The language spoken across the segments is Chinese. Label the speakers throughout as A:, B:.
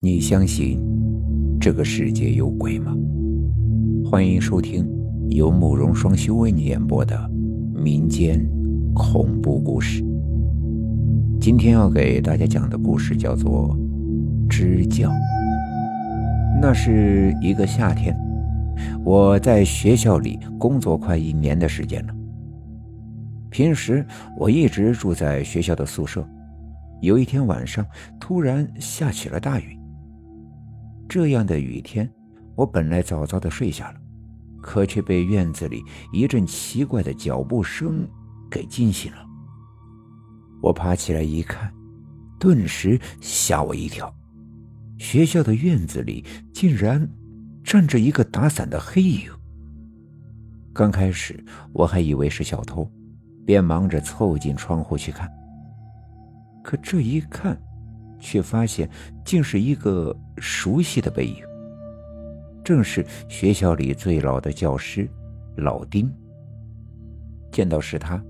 A: 你相信这个世界有鬼吗？欢迎收听由慕容双修为你演播的民间恐怖故事。今天要给大家讲的故事叫做《支教》。那是一个夏天，我在学校里工作快一年的时间了。平时我一直住在学校的宿舍，有一天晚上突然下起了大雨。这样的雨天，我本来早早的睡下了，可却被院子里一阵奇怪的脚步声给惊醒了。我爬起来一看，顿时吓我一跳，学校的院子里竟然站着一个打伞的黑影。刚开始我还以为是小偷，便忙着凑近窗户去看，可这一看。却发现竟是一个熟悉的背影，正是学校里最老的教师老丁。见到是他，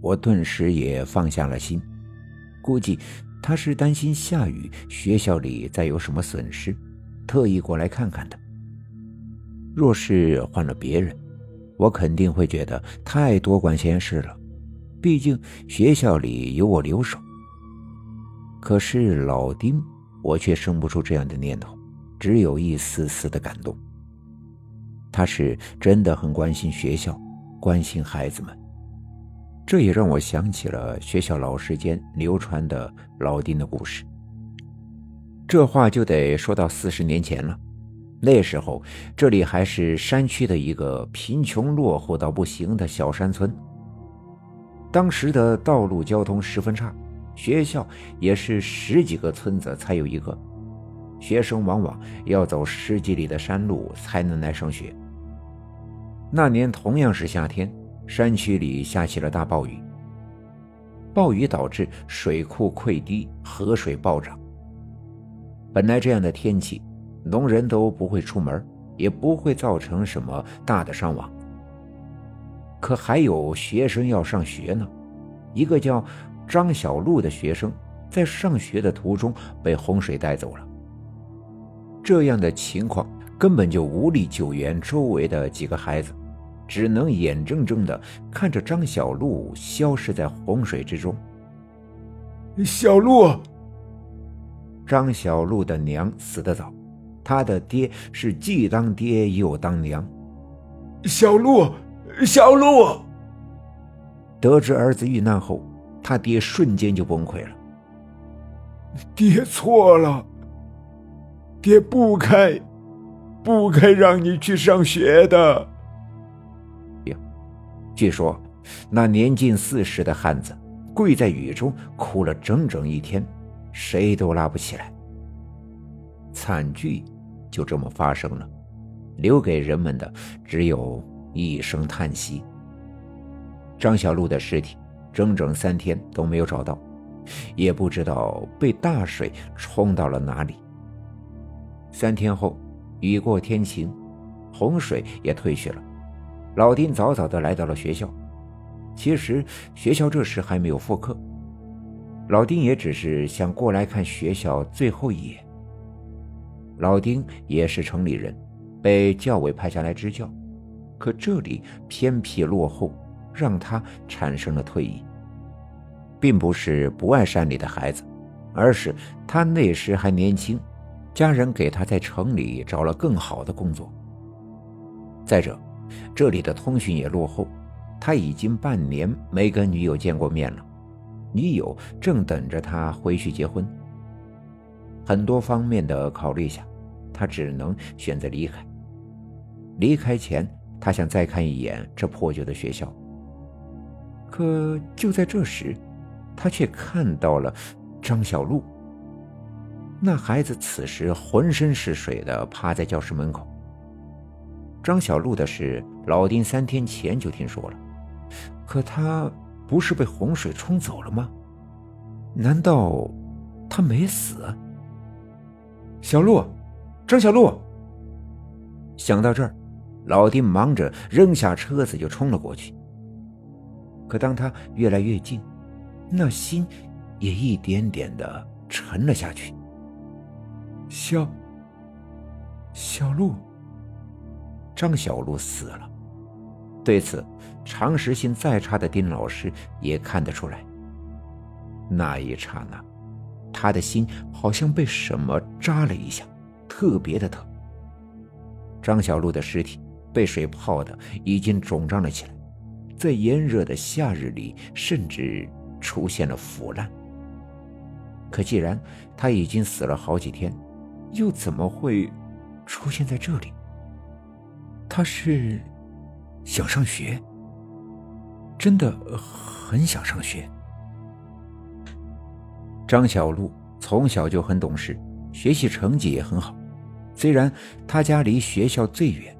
A: 我顿时也放下了心，估计他是担心下雨学校里再有什么损失，特意过来看看的。若是换了别人，我肯定会觉得太多管闲事了，毕竟学校里有我留守。可是老丁，我却生不出这样的念头，只有一丝丝的感动。他是真的很关心学校，关心孩子们。这也让我想起了学校老师间流传的老丁的故事。这话就得说到四十年前了，那时候这里还是山区的一个贫穷落后到不行的小山村。当时的道路交通十分差。学校也是十几个村子才有一个，学生往往要走十几里的山路才能来上学。那年同样是夏天，山区里下起了大暴雨，暴雨导致水库溃堤，河水暴涨。本来这样的天气，农人都不会出门，也不会造成什么大的伤亡。可还有学生要上学呢，一个叫……张小璐的学生在上学的途中被洪水带走了。这样的情况根本就无力救援周围的几个孩子，只能眼睁睁的看着张小璐消失在洪水之中。
B: 小璐，
A: 张小璐的娘死得早，她的爹是既当爹又当娘。
B: 小璐，小璐，
A: 得知儿子遇难后。他爹瞬间就崩溃了。
B: 爹错了，爹不该，不该让你去上学的。
A: 呀，据说那年近四十的汉子跪在雨中哭了整整一天，谁都拉不起来。惨剧就这么发生了，留给人们的只有一声叹息。张小璐的尸体。整整三天都没有找到，也不知道被大水冲到了哪里。三天后，雨过天晴，洪水也退去了。老丁早早的来到了学校。其实学校这时还没有复课，老丁也只是想过来看学校最后一眼。老丁也是城里人，被教委派下来支教，可这里偏僻落后。让他产生了退意，并不是不爱山里的孩子，而是他那时还年轻，家人给他在城里找了更好的工作。再者，这里的通讯也落后，他已经半年没跟女友见过面了，女友正等着他回去结婚。很多方面的考虑下，他只能选择离开。离开前，他想再看一眼这破旧的学校。可就在这时，他却看到了张小璐。那孩子此时浑身是水的趴在教室门口。张小璐的事，老丁三天前就听说了，可他不是被洪水冲走了吗？难道他没死？小璐，张小璐。想到这儿，老丁忙着扔下车子就冲了过去。可当他越来越近，那心也一点点的沉了下去。
B: 小小鹿，
A: 张小璐死了。对此，常识性再差的丁老师也看得出来。那一刹那，他的心好像被什么扎了一下，特别的疼。张小璐的尸体被水泡的已经肿胀了起来，在炎热的夏日里，甚至出现了腐烂。可既然他已经死了好几天，又怎么会出现在这里？
B: 他是想上学，真的很想上学。
A: 张小璐从小就很懂事，学习成绩也很好。虽然他家离学校最远，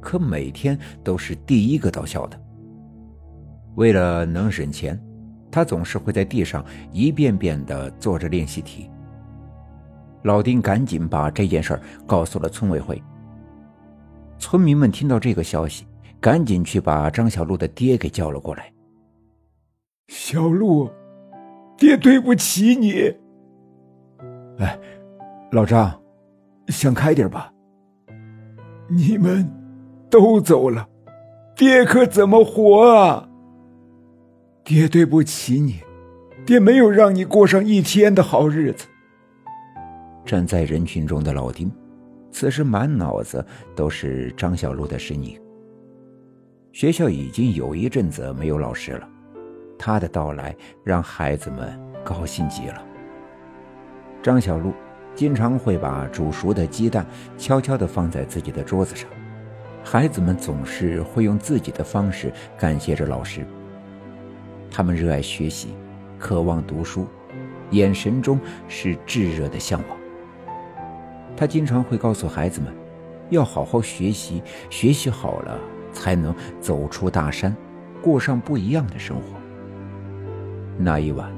A: 可每天都是第一个到校的。为了能省钱，他总是会在地上一遍遍地做着练习题。老丁赶紧把这件事告诉了村委会。村民们听到这个消息，赶紧去把张小璐的爹给叫了过来。
B: 小璐，爹对不起你。
C: 哎，老张。想开点吧。
B: 你们都走了，爹可怎么活啊？爹对不起你，爹没有让你过上一天的好日子。
A: 站在人群中的老丁，此时满脑子都是张小璐的身影。学校已经有一阵子没有老师了，他的到来让孩子们高兴极了。张小璐。经常会把煮熟的鸡蛋悄悄地放在自己的桌子上，孩子们总是会用自己的方式感谢着老师。他们热爱学习，渴望读书，眼神中是炙热的向往。他经常会告诉孩子们，要好好学习，学习好了才能走出大山，过上不一样的生活。那一晚，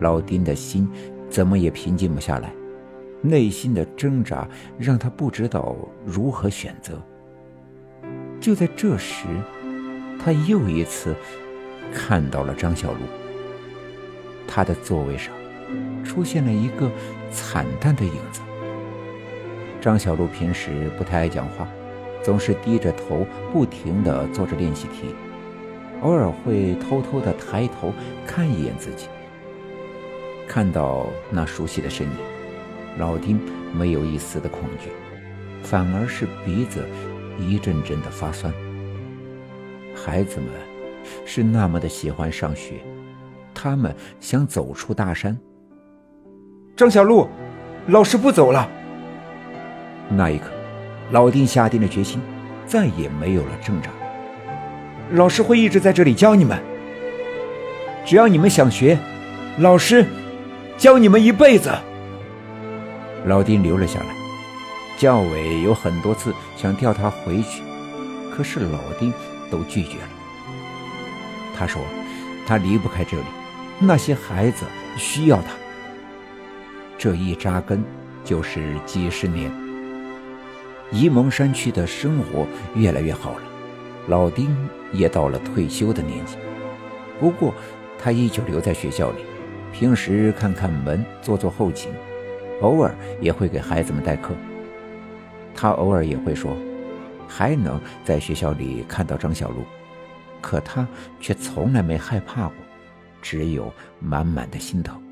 A: 老丁的心怎么也平静不下来。内心的挣扎让他不知道如何选择。就在这时，他又一次看到了张小璐。他的座位上出现了一个惨淡的影子。张小璐平时不太爱讲话，总是低着头，不停地做着练习题，偶尔会偷偷地抬头看一眼自己，看到那熟悉的身影。老丁没有一丝的恐惧，反而是鼻子一阵阵的发酸。孩子们是那么的喜欢上学，他们想走出大山。
C: 张小璐，老师不走了。
A: 那一刻，老丁下定了决心，再也没有了挣扎。
C: 老师会一直在这里教你们，只要你们想学，老师教你们一辈子。
A: 老丁留了下来，教委有很多次想调他回去，可是老丁都拒绝了。他说：“他离不开这里，那些孩子需要他。这一扎根就是几十年。沂蒙山区的生活越来越好了，老丁也到了退休的年纪。不过，他依旧留在学校里，平时看看门，做做后勤。”偶尔也会给孩子们代课，他偶尔也会说，还能在学校里看到张小璐，可他却从来没害怕过，只有满满的心疼。